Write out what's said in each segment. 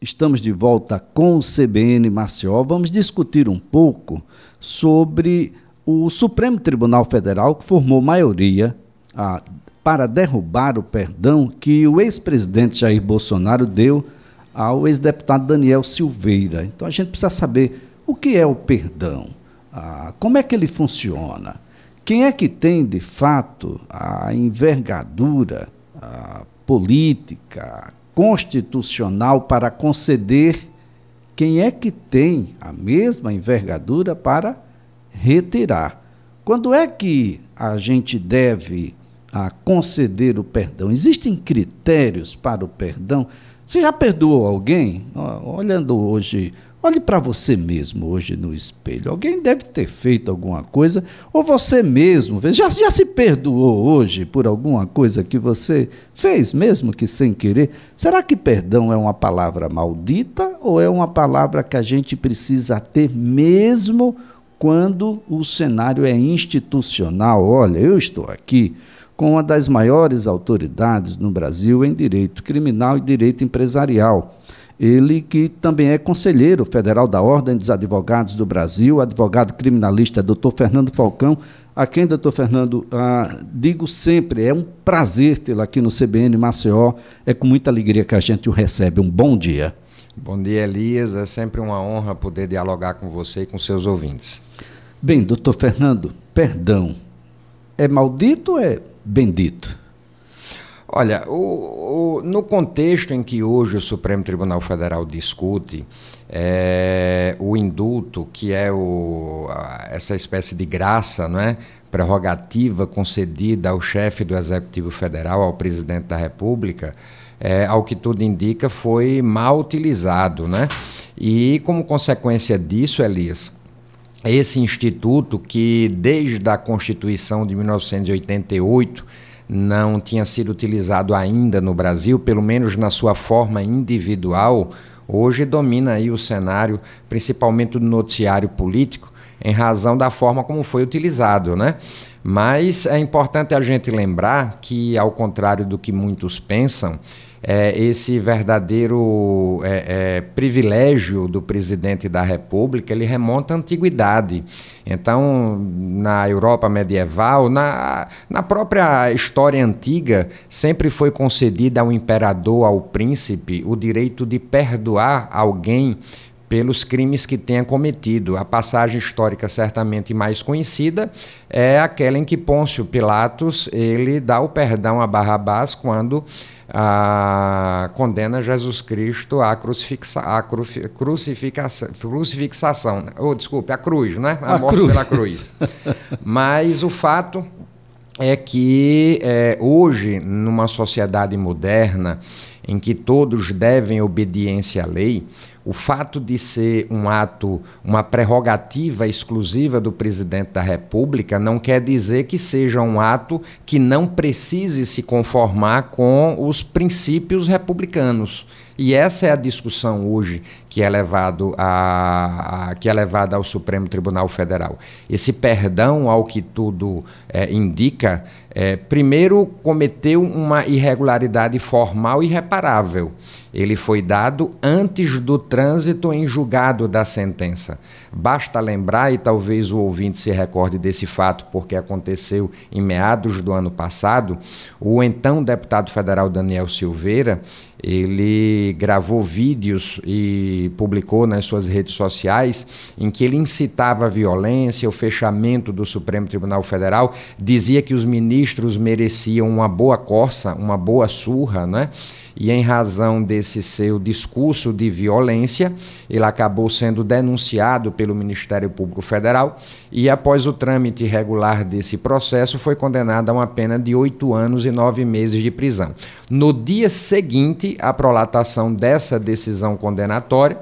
Estamos de volta com o CBN Maceió. Vamos discutir um pouco sobre o Supremo Tribunal Federal, que formou maioria ah, para derrubar o perdão que o ex-presidente Jair Bolsonaro deu ao ex-deputado Daniel Silveira. Então a gente precisa saber o que é o perdão, ah, como é que ele funciona, quem é que tem de fato a envergadura a política, constitucional para conceder, quem é que tem a mesma envergadura para retirar? Quando é que a gente deve a ah, conceder o perdão? Existem critérios para o perdão? Você já perdoou alguém? Olhando hoje Olhe para você mesmo hoje no espelho. Alguém deve ter feito alguma coisa, ou você mesmo já, já se perdoou hoje por alguma coisa que você fez, mesmo que sem querer. Será que perdão é uma palavra maldita ou é uma palavra que a gente precisa ter mesmo quando o cenário é institucional? Olha, eu estou aqui com uma das maiores autoridades no Brasil em direito criminal e direito empresarial ele que também é conselheiro federal da Ordem dos Advogados do Brasil, advogado criminalista, doutor Fernando Falcão, a quem, doutor Fernando, ah, digo sempre, é um prazer tê-lo aqui no CBN Maceió, é com muita alegria que a gente o recebe. Um bom dia. Bom dia, Elias, é sempre uma honra poder dialogar com você e com seus ouvintes. Bem, doutor Fernando, perdão, é maldito ou é bendito? Olha, o, o, no contexto em que hoje o Supremo Tribunal Federal discute é, o indulto, que é o, essa espécie de graça, não é? prerrogativa concedida ao chefe do Executivo Federal, ao presidente da República, é, ao que tudo indica, foi mal utilizado. Né? E, como consequência disso, Elias, esse instituto que, desde a Constituição de 1988, não tinha sido utilizado ainda no Brasil, pelo menos na sua forma individual, hoje domina aí o cenário, principalmente do noticiário político, em razão da forma como foi utilizado, né? Mas é importante a gente lembrar que, ao contrário do que muitos pensam, é, esse verdadeiro é, é, privilégio do presidente da República ele remonta à antiguidade. Então, na Europa medieval, na, na própria história antiga, sempre foi concedida ao imperador, ao príncipe, o direito de perdoar alguém pelos crimes que tenha cometido. A passagem histórica certamente mais conhecida é aquela em que Pôncio Pilatos ele dá o perdão a Barrabás quando a, condena Jesus Cristo à, crucifixa, à cru, crucificação, crucifixação, ou oh, desculpe, a cruz, né? A, a morte cruz. pela cruz. Mas o fato é que é, hoje, numa sociedade moderna, em que todos devem obediência à lei, o fato de ser um ato, uma prerrogativa exclusiva do presidente da República, não quer dizer que seja um ato que não precise se conformar com os princípios republicanos. E essa é a discussão hoje que é, levado a, a, que é levada ao Supremo Tribunal Federal. Esse perdão, ao que tudo é, indica, é, primeiro cometeu uma irregularidade formal irreparável ele foi dado antes do trânsito em julgado da sentença. Basta lembrar, e talvez o ouvinte se recorde desse fato, porque aconteceu em meados do ano passado, o então deputado federal Daniel Silveira, ele gravou vídeos e publicou nas suas redes sociais em que ele incitava a violência, o fechamento do Supremo Tribunal Federal, dizia que os ministros mereciam uma boa corça, uma boa surra, né? E em razão desse seu discurso de violência, ele acabou sendo denunciado pelo Ministério Público Federal e, após o trâmite regular desse processo, foi condenado a uma pena de oito anos e nove meses de prisão. No dia seguinte à prolatação dessa decisão condenatória,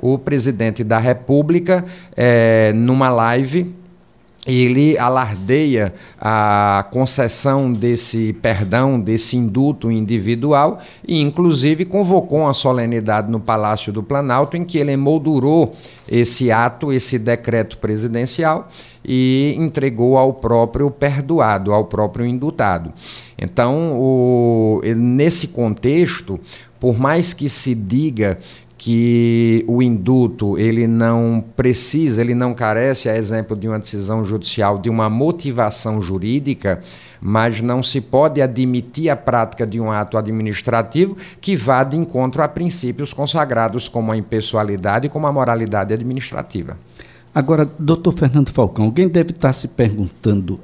o presidente da República, é, numa live, ele alardeia a concessão desse perdão, desse indulto individual e, inclusive, convocou uma solenidade no Palácio do Planalto em que ele emoldurou esse ato, esse decreto presidencial e entregou ao próprio perdoado, ao próprio indultado. Então, o, nesse contexto, por mais que se diga que o induto ele não precisa, ele não carece, a exemplo de uma decisão judicial, de uma motivação jurídica, mas não se pode admitir a prática de um ato administrativo que vá de encontro a princípios consagrados como a impessoalidade e como a moralidade administrativa. Agora, doutor Fernando Falcão, alguém deve estar se perguntando: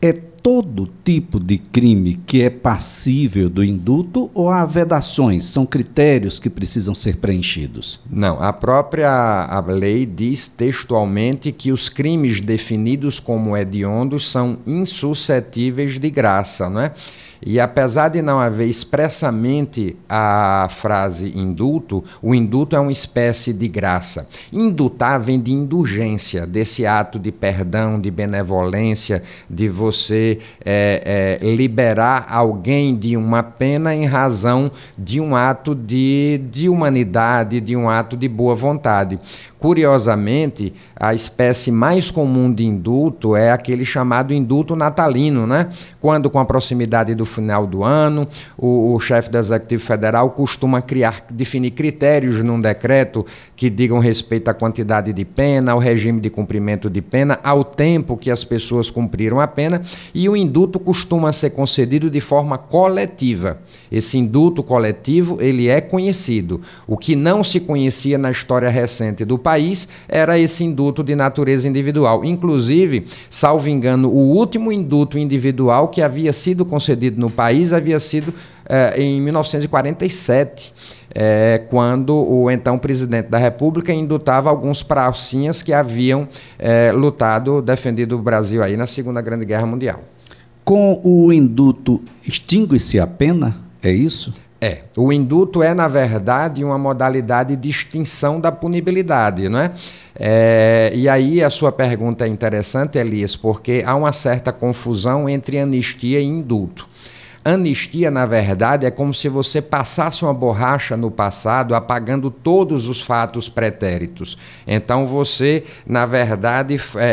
é todo tipo de crime que é passível do indulto ou há vedações, são critérios que precisam ser preenchidos? Não, a própria a lei diz textualmente que os crimes definidos como hediondos são insuscetíveis de graça, não é? E apesar de não haver expressamente a frase indulto, o indulto é uma espécie de graça. Indultar vem de indulgência, desse ato de perdão, de benevolência, de você é, é, liberar alguém de uma pena em razão de um ato de, de humanidade, de um ato de boa vontade. Curiosamente, a espécie mais comum de indulto é aquele chamado indulto natalino, né? Quando, com a proximidade do final do ano, o, o chefe do Executivo Federal costuma criar, definir critérios num decreto que digam respeito à quantidade de pena, ao regime de cumprimento de pena, ao tempo que as pessoas cumpriram a pena, e o indulto costuma ser concedido de forma coletiva. Esse indulto coletivo, ele é conhecido. O que não se conhecia na história recente do país país era esse induto de natureza individual. Inclusive, salvo engano, o último induto individual que havia sido concedido no país havia sido eh, em 1947. É, quando o então presidente da República indutava alguns pracinhas que haviam é, lutado, defendido o Brasil aí na Segunda Grande Guerra Mundial. Com o induto, extingue-se a pena? É isso? É. O induto é, na verdade, uma modalidade de extinção da punibilidade, não é? é? e aí a sua pergunta é interessante, Elias, porque há uma certa confusão entre anistia e indulto. Anistia, na verdade, é como se você passasse uma borracha no passado, apagando todos os fatos pretéritos. Então você, na verdade, é, é,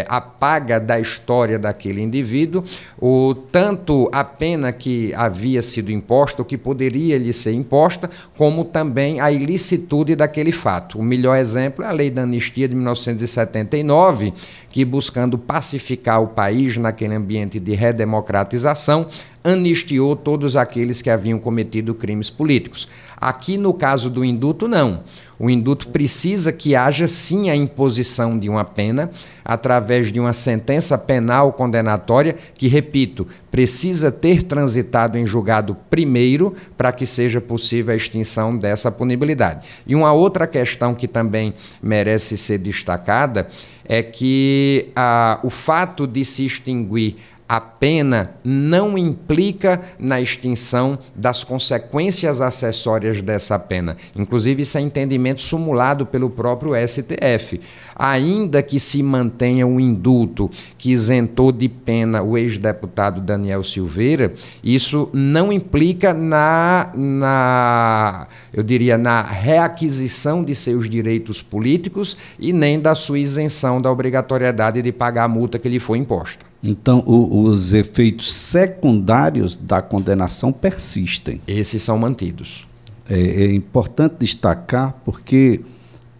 é, apaga da história daquele indivíduo o tanto a pena que havia sido imposta, ou que poderia lhe ser imposta, como também a ilicitude daquele fato. O melhor exemplo é a lei da anistia de 1979, que buscando pacificar o país naquele ambiente de redemocratização, anistiou todos aqueles que haviam cometido crimes políticos. Aqui, no caso do induto, não. O induto precisa que haja sim a imposição de uma pena através de uma sentença penal condenatória que, repito, precisa ter transitado em julgado primeiro para que seja possível a extinção dessa punibilidade. E uma outra questão que também merece ser destacada é que ah, o fato de se extinguir a pena não implica na extinção das consequências acessórias dessa pena. Inclusive, isso é entendimento sumulado pelo próprio STF. Ainda que se mantenha o um indulto que isentou de pena o ex-deputado Daniel Silveira, isso não implica na, na, eu diria, na reaquisição de seus direitos políticos e nem da sua isenção da obrigatoriedade de pagar a multa que lhe foi imposta. Então, o, os efeitos secundários da condenação persistem. Esses são mantidos. É, é, importante destacar porque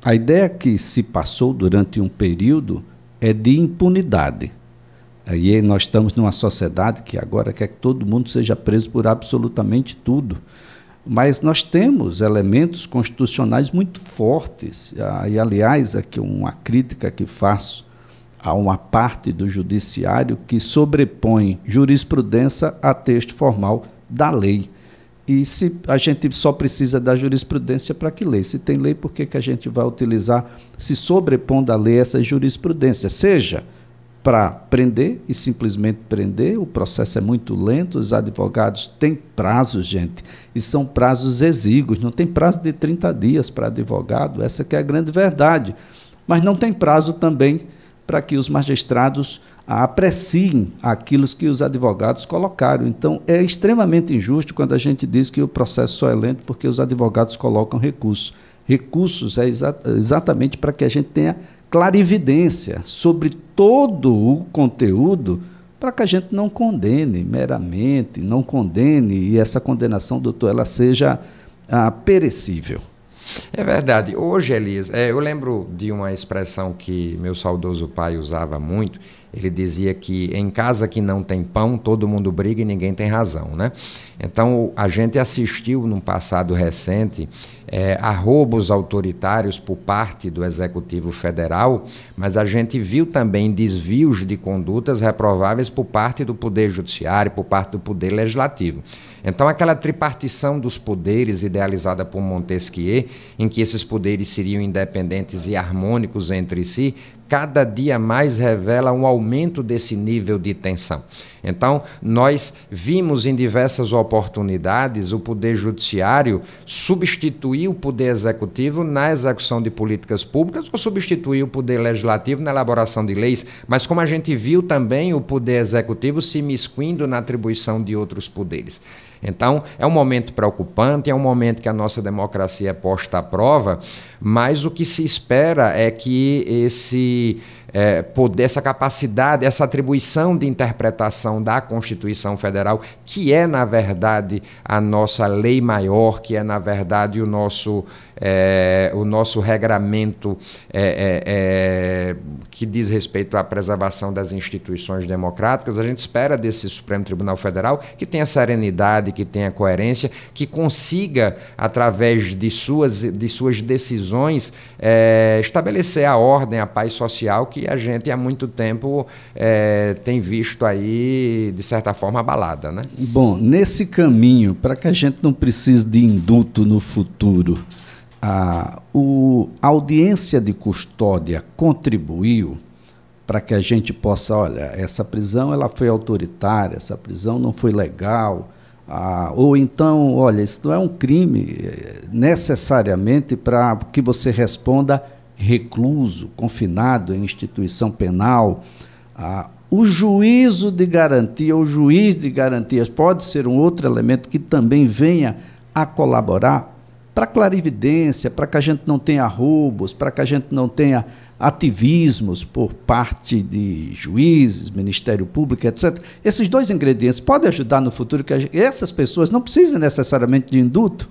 a ideia que se passou durante um período é de impunidade. Aí nós estamos numa sociedade que agora quer que todo mundo seja preso por absolutamente tudo. Mas nós temos elementos constitucionais muito fortes. Ah, e, aliás, aqui uma crítica que faço há uma parte do judiciário que sobrepõe jurisprudência a texto formal da lei. E se a gente só precisa da jurisprudência para que lei? Se tem lei, por que, que a gente vai utilizar, se sobrepondo à lei essa jurisprudência? Seja para prender e simplesmente prender, o processo é muito lento, os advogados têm prazos, gente, e são prazos exíguos, não tem prazo de 30 dias para advogado, essa que é a grande verdade. Mas não tem prazo também para que os magistrados apreciem aquilo que os advogados colocaram. Então, é extremamente injusto quando a gente diz que o processo só é lento porque os advogados colocam recursos. Recursos é exa exatamente para que a gente tenha clarividência sobre todo o conteúdo, para que a gente não condene meramente, não condene e essa condenação, doutor, ela seja ah, perecível. É verdade. Hoje, Elias, é, eu lembro de uma expressão que meu saudoso pai usava muito. Ele dizia que em casa que não tem pão, todo mundo briga e ninguém tem razão, né? Então, a gente assistiu num passado recente é, a roubos autoritários por parte do Executivo Federal, mas a gente viu também desvios de condutas reprováveis por parte do Poder Judiciário, por parte do Poder Legislativo. Então, aquela tripartição dos poderes idealizada por Montesquieu, em que esses poderes seriam independentes e harmônicos entre si, cada dia mais revela um aumento desse nível de tensão. Então, nós vimos em diversas oportunidades o Poder Judiciário substituir o Poder Executivo na execução de políticas públicas ou substituir o Poder Legislativo na elaboração de leis, mas como a gente viu também o Poder Executivo se miscuindo na atribuição de outros poderes. Então, é um momento preocupante, é um momento que a nossa democracia é posta à prova, mas o que se espera é que esse é, poder, essa capacidade, essa atribuição de interpretação da Constituição Federal, que é, na verdade, a nossa lei maior, que é, na verdade, o nosso, é, o nosso regramento é, é, é, que diz respeito à preservação das instituições democráticas, a gente espera desse Supremo Tribunal Federal que tenha serenidade, que tenha coerência, que consiga, através de suas, de suas decisões, é, estabelecer a ordem, a paz social que que a gente há muito tempo é, tem visto aí, de certa forma, abalada. Né? Bom, nesse caminho, para que a gente não precise de induto no futuro, a, o, a audiência de custódia contribuiu para que a gente possa, olha, essa prisão ela foi autoritária, essa prisão não foi legal, ah, ou então, olha, isso não é um crime eh, necessariamente para que você responda recluso, confinado em instituição penal, ah, o juízo de garantia, o juiz de garantias pode ser um outro elemento que também venha a colaborar para clarividência, para que a gente não tenha roubos, para que a gente não tenha ativismos por parte de juízes, Ministério Público, etc. Esses dois ingredientes podem ajudar no futuro que essas pessoas não precisem necessariamente de induto?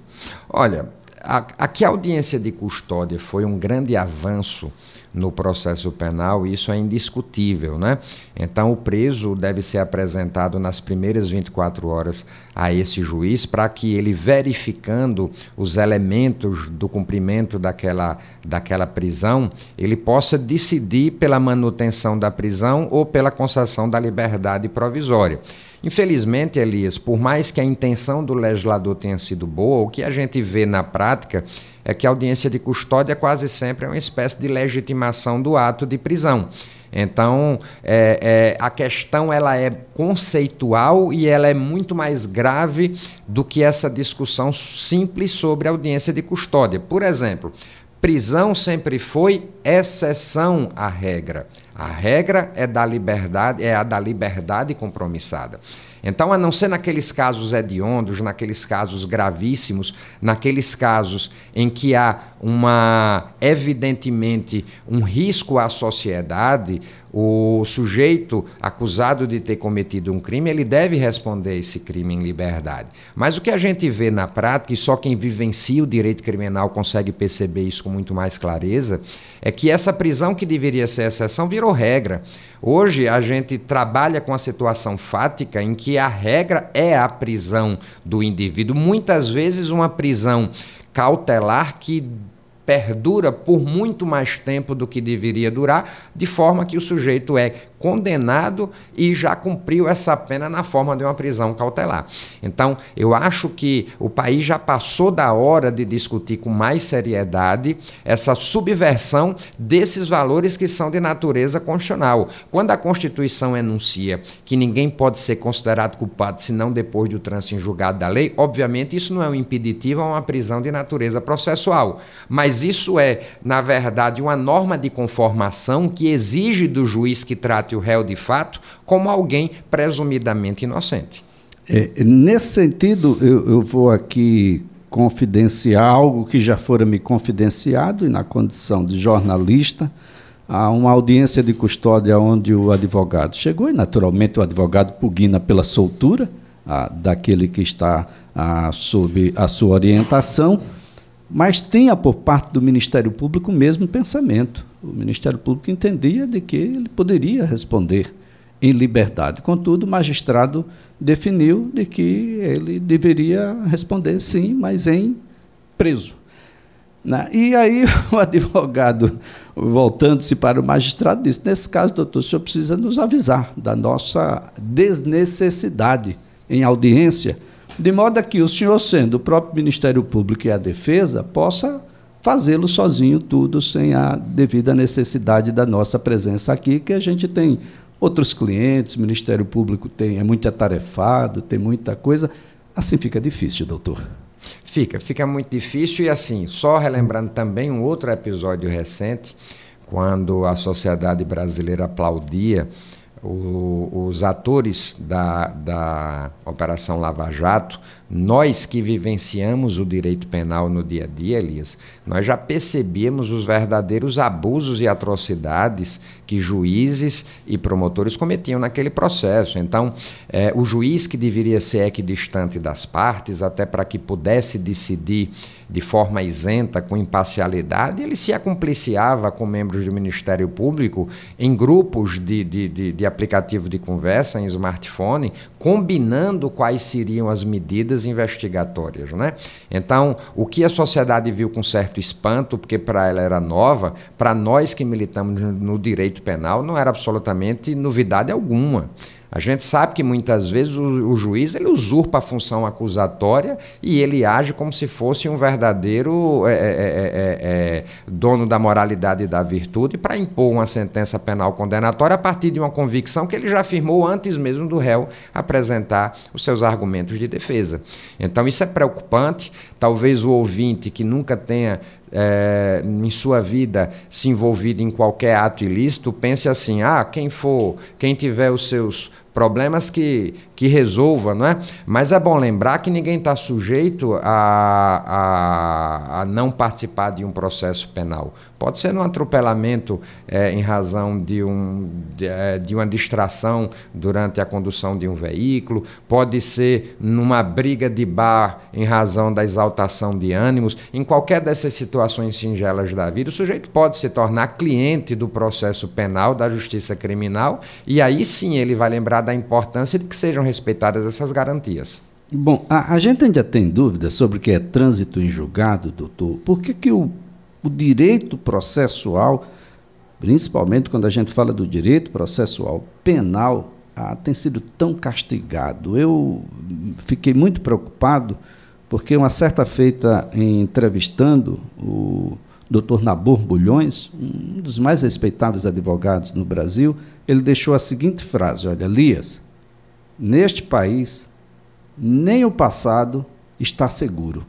Olha, Aqui a audiência de custódia foi um grande avanço no processo penal, isso é indiscutível, né? Então o preso deve ser apresentado nas primeiras 24 horas a esse juiz para que ele verificando os elementos do cumprimento daquela daquela prisão, ele possa decidir pela manutenção da prisão ou pela concessão da liberdade provisória. Infelizmente, Elias, por mais que a intenção do legislador tenha sido boa, o que a gente vê na prática é que a audiência de custódia quase sempre é uma espécie de legitimação do ato de prisão. Então, é, é, a questão ela é conceitual e ela é muito mais grave do que essa discussão simples sobre audiência de custódia. Por exemplo, prisão sempre foi exceção à regra. A regra é da liberdade, é a da liberdade compromissada. Então, a não ser naqueles casos hediondos, naqueles casos gravíssimos, naqueles casos em que há uma evidentemente um risco à sociedade, o sujeito acusado de ter cometido um crime, ele deve responder esse crime em liberdade. Mas o que a gente vê na prática, e só quem vivencia o direito criminal consegue perceber isso com muito mais clareza, é que essa prisão que deveria ser exceção virou regra. Hoje a gente trabalha com a situação fática em que a regra é a prisão do indivíduo, muitas vezes uma prisão cautelar que perdura por muito mais tempo do que deveria durar, de forma que o sujeito é condenado e já cumpriu essa pena na forma de uma prisão cautelar. Então, eu acho que o país já passou da hora de discutir com mais seriedade essa subversão desses valores que são de natureza constitucional. Quando a Constituição enuncia que ninguém pode ser considerado culpado senão depois do trânsito em julgado da lei, obviamente isso não é um impeditivo a uma prisão de natureza processual, mas isso é, na verdade, uma norma de conformação que exige do juiz que o réu de fato como alguém presumidamente inocente. É, nesse sentido, eu, eu vou aqui confidenciar algo que já fora me confidenciado e na condição de jornalista, a uma audiência de custódia onde o advogado chegou e naturalmente o advogado pugna pela soltura a, daquele que está a, sob a sua orientação mas tinha por parte do Ministério Público o mesmo pensamento. O Ministério Público entendia de que ele poderia responder em liberdade. Contudo, o magistrado definiu de que ele deveria responder sim, mas em preso. Né? E aí o advogado, voltando-se para o magistrado, disse: nesse caso, doutor, o senhor precisa nos avisar da nossa desnecessidade em audiência de modo que o senhor, sendo o próprio Ministério Público e a defesa, possa fazê-lo sozinho tudo sem a devida necessidade da nossa presença aqui, que a gente tem outros clientes, o Ministério Público tem é muito atarefado, tem muita coisa, assim fica difícil, doutor. Fica, fica muito difícil e assim, só relembrando também um outro episódio recente, quando a sociedade brasileira aplaudia o, os atores da, da Operação Lava Jato, nós que vivenciamos o direito penal no dia a dia, Elias, nós já percebíamos os verdadeiros abusos e atrocidades que juízes e promotores cometiam naquele processo. Então, é, o juiz que deveria ser equidistante das partes, até para que pudesse decidir de forma isenta, com imparcialidade, ele se acompliciava com membros do Ministério Público em grupos de, de, de, de aplicativo de conversa, em smartphone, combinando quais seriam as medidas investigatórias. Né? Então, o que a sociedade viu com certo espanto, porque para ela era nova, para nós que militamos no direito penal, não era absolutamente novidade alguma. A gente sabe que muitas vezes o, o, juiz ele usurpa a função acusatória e ele age como se fosse um verdadeiro é, é, é, é dono da moralidade e da virtude para impor uma sentença penal condenatória a partir de uma convicção que ele já afirmou antes mesmo do réu apresentar os seus argumentos de defesa. Então isso é preocupante. Talvez o ouvinte que nunca tenha é, em sua vida se envolvido em qualquer ato ilícito, pense assim: ah, quem for, quem tiver os seus problemas que, que resolva, não é? Mas é bom lembrar que ninguém está sujeito a, a, a, não participar de um processo penal. Pode ser num atropelamento é, em razão de, um, de, é, de, uma distração durante a condução de um veículo, pode ser numa briga de bar em razão da exaltação de ânimos. Em qualquer dessas situações singelas da vida, o sujeito pode se tornar cliente do processo penal, da justiça criminal, e aí sim ele vai lembrar da importância de que sejam respeitadas essas garantias. Bom, a, a gente ainda tem dúvidas sobre o que é trânsito em julgado, doutor. Por que, que o, o direito processual, principalmente quando a gente fala do direito processual penal, ah, tem sido tão castigado? Eu fiquei muito preocupado porque uma certa feita, em entrevistando o Dr. Nabor Bulhões, um dos mais respeitáveis advogados no Brasil, ele deixou a seguinte frase: Olha, Elias, neste país, nem o passado está seguro,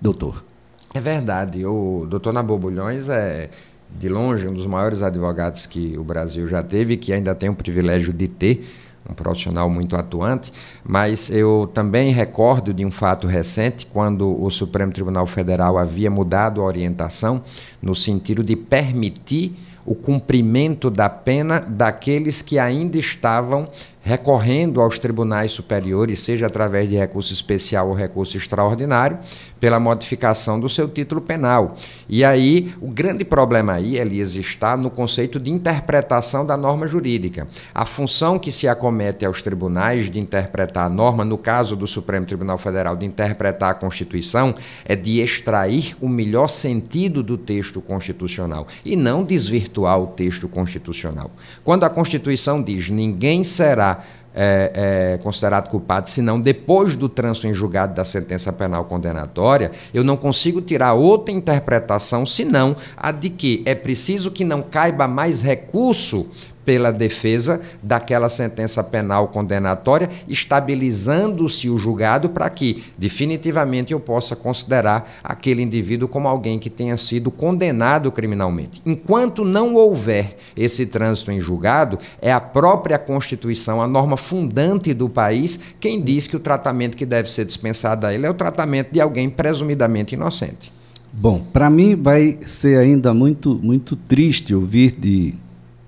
doutor. É verdade. O doutor Nabor Bulhões é, de longe, um dos maiores advogados que o Brasil já teve, que ainda tem o privilégio de ter um profissional muito atuante, mas eu também recordo de um fato recente, quando o Supremo Tribunal Federal havia mudado a orientação no sentido de permitir o cumprimento da pena daqueles que ainda estavam recorrendo aos tribunais superiores, seja através de recurso especial ou recurso extraordinário, pela modificação do seu título penal. E aí, o grande problema aí, Elias, está no conceito de interpretação da norma jurídica. A função que se acomete aos tribunais de interpretar a norma, no caso do Supremo Tribunal Federal, de interpretar a Constituição, é de extrair o melhor sentido do texto constitucional e não desvirtuar o texto constitucional. Quando a Constituição diz ninguém será é, é, considerado culpado, senão depois do trânsito em julgado da sentença penal condenatória, eu não consigo tirar outra interpretação senão a de que é preciso que não caiba mais recurso pela defesa daquela sentença penal condenatória, estabilizando-se o julgado para que, definitivamente, eu possa considerar aquele indivíduo como alguém que tenha sido condenado criminalmente. Enquanto não houver esse trânsito em julgado, é a própria Constituição, a norma fundante do país, quem diz que o tratamento que deve ser dispensado a ele é o tratamento de alguém presumidamente inocente. Bom, para mim vai ser ainda muito, muito triste ouvir de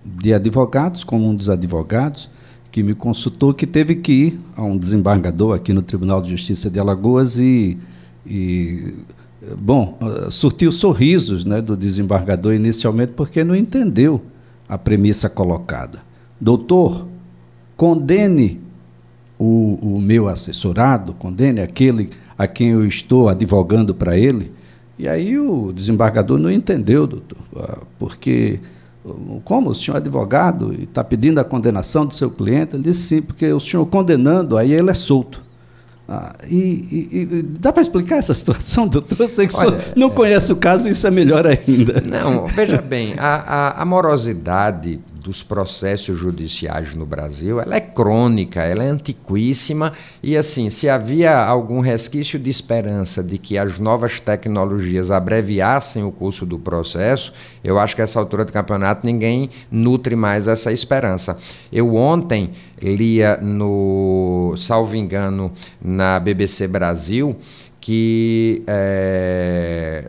de advogados, como um dos advogados, que me consultou, que teve que ir a um desembargador aqui no Tribunal de Justiça de Alagoas e, e bom, surtiu sorrisos né, do desembargador inicialmente porque não entendeu a premissa colocada. Doutor, condene o, o meu assessorado, condene aquele a quem eu estou advogando para ele. E aí o desembargador não entendeu, doutor, ah, porque como o senhor é advogado e está pedindo a condenação do seu cliente? Ele disse sim, porque o senhor condenando, aí ele é solto. Ah, e, e, e, dá para explicar essa situação, doutor? Sei que Olha, não é... conhece o caso, isso é melhor ainda. Não, veja bem, a, a, a morosidade dos processos judiciais no Brasil, ela é crônica, ela é antiquíssima e assim, se havia algum resquício de esperança de que as novas tecnologias abreviassem o curso do processo, eu acho que essa altura do campeonato ninguém nutre mais essa esperança. Eu ontem lia no, salvo engano, na BBC Brasil, que é,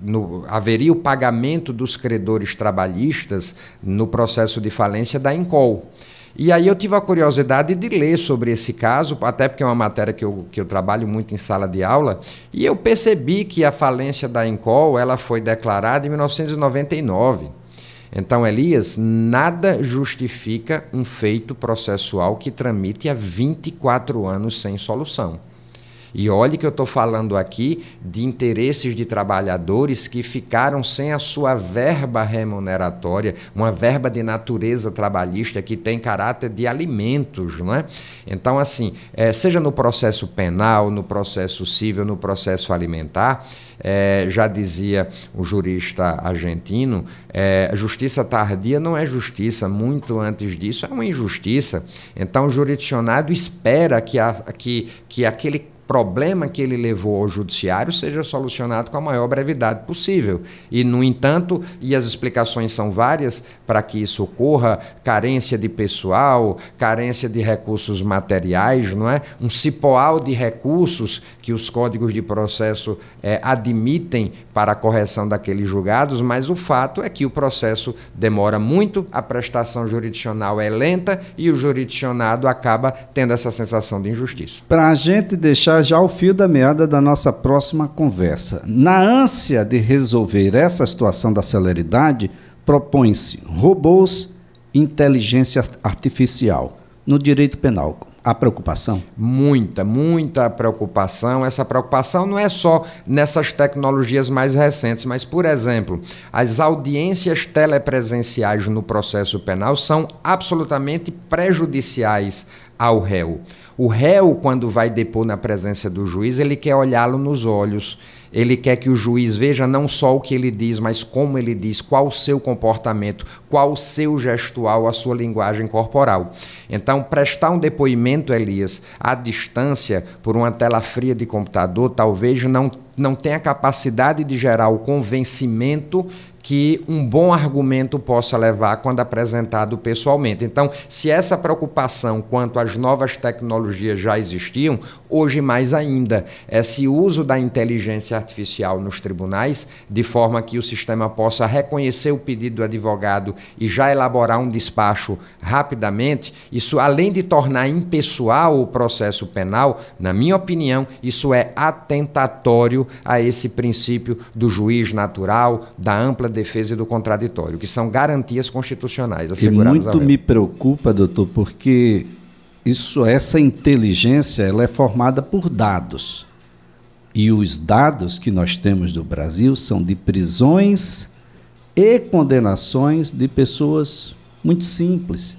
no, haveria o pagamento dos credores trabalhistas no processo de falência da Encol. E aí eu tive a curiosidade de ler sobre esse caso, até porque é uma matéria que eu, que eu trabalho muito em sala de aula, e eu percebi que a falência da Encol ela foi declarada em 1999. Então, Elias, nada justifica um feito processual que tramite há 24 anos sem solução. E olhe que eu estou falando aqui de interesses de trabalhadores que ficaram sem a sua verba remuneratória, uma verba de natureza trabalhista que tem caráter de alimentos, não é? Então, assim, é, seja no processo penal, no processo civil, no processo alimentar, é, já dizia o jurista argentino, é, justiça tardia não é justiça, muito antes disso é uma injustiça. Então, o jurisdicionado espera que, a, que, que aquele problema que ele levou ao judiciário seja solucionado com a maior brevidade possível. E, no entanto, e as explicações são várias para que isso ocorra, carência de pessoal, carência de recursos materiais, não é? Um cipoal de recursos que os códigos de processo é, admitem para a correção daqueles julgados, mas o fato é que o processo demora muito, a prestação jurisdicional é lenta e o jurisdicionado acaba tendo essa sensação de injustiça. Para a gente deixar já o fio da meada da nossa próxima conversa. Na ânsia de resolver essa situação da celeridade, propõe-se robôs, inteligência artificial no direito penal. Há preocupação? Muita, muita preocupação. Essa preocupação não é só nessas tecnologias mais recentes, mas, por exemplo, as audiências telepresenciais no processo penal são absolutamente prejudiciais ao réu. O réu, quando vai depor na presença do juiz, ele quer olhá-lo nos olhos. Ele quer que o juiz veja não só o que ele diz, mas como ele diz, qual o seu comportamento, qual o seu gestual, a sua linguagem corporal. Então, prestar um depoimento, Elias, à distância, por uma tela fria de computador, talvez não, não tenha capacidade de gerar o convencimento que um bom argumento possa levar quando apresentado pessoalmente. Então, se essa preocupação quanto às novas tecnologias já existiam, hoje mais ainda, esse uso da inteligência artificial nos tribunais, de forma que o sistema possa reconhecer o pedido do advogado e já elaborar um despacho rapidamente, isso além de tornar impessoal o processo penal, na minha opinião, isso é atentatório a esse princípio do juiz natural, da ampla defesa e do contraditório, que são garantias constitucionais asseguradas. E muito me preocupa, doutor, porque isso, essa inteligência, ela é formada por dados. E os dados que nós temos do Brasil são de prisões e condenações de pessoas muito simples,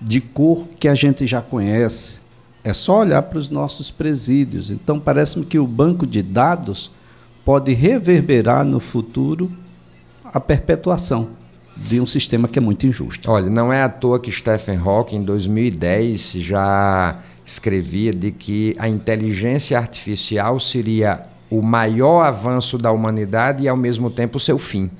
de cor que a gente já conhece. É só olhar para os nossos presídios. Então, parece-me que o banco de dados pode reverberar no futuro a perpetuação de um sistema que é muito injusto. Olha, não é à toa que Stephen Hawking, em 2010, já escrevia de que a inteligência artificial seria o maior avanço da humanidade e, ao mesmo tempo, seu fim.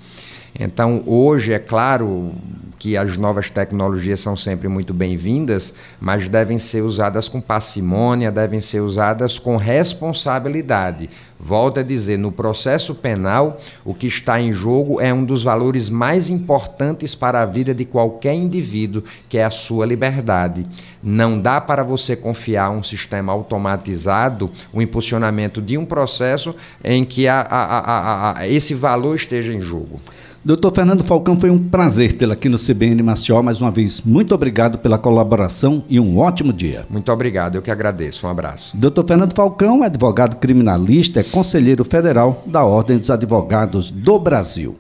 Então, hoje, é claro, que as novas tecnologias são sempre muito bem-vindas, mas devem ser usadas com parcimônia, devem ser usadas com responsabilidade. Volto a dizer, no processo penal, o que está em jogo é um dos valores mais importantes para a vida de qualquer indivíduo, que é a sua liberdade. Não dá para você confiar um sistema automatizado o impulsionamento de um processo em que a, a, a, esse valor esteja em jogo. Doutor Fernando Falcão, foi um prazer tê-lo aqui no CBN Maceió mais uma vez. Muito obrigado pela colaboração e um ótimo dia. Muito obrigado, eu que agradeço. Um abraço. Doutor Fernando Falcão, advogado criminalista, é conselheiro federal da Ordem dos Advogados do Brasil.